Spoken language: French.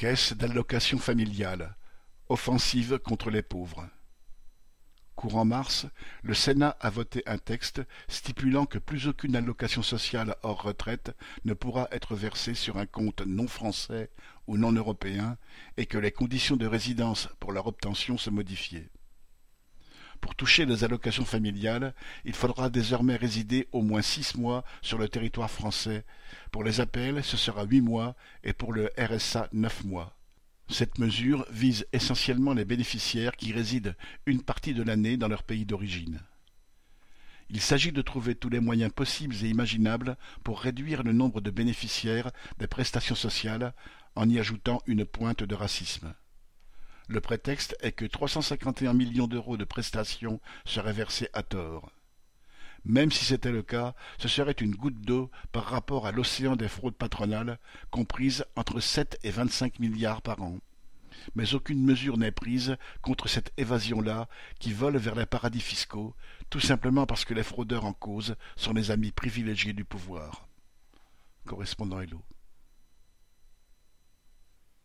Caisse d'allocations familiales, offensive contre les pauvres. Courant mars, le Sénat a voté un texte stipulant que plus aucune allocation sociale hors retraite ne pourra être versée sur un compte non français ou non européen et que les conditions de résidence pour leur obtention se modifiaient. Pour toucher les allocations familiales, il faudra désormais résider au moins six mois sur le territoire français. Pour les APL, ce sera huit mois et pour le RSA neuf mois. Cette mesure vise essentiellement les bénéficiaires qui résident une partie de l'année dans leur pays d'origine. Il s'agit de trouver tous les moyens possibles et imaginables pour réduire le nombre de bénéficiaires des prestations sociales en y ajoutant une pointe de racisme. Le prétexte est que 351 millions d'euros de prestations seraient versés à tort. Même si c'était le cas, ce serait une goutte d'eau par rapport à l'océan des fraudes patronales, comprises entre 7 et 25 milliards par an. Mais aucune mesure n'est prise contre cette évasion-là qui vole vers les paradis fiscaux, tout simplement parce que les fraudeurs en cause sont les amis privilégiés du pouvoir. Correspondant Hello.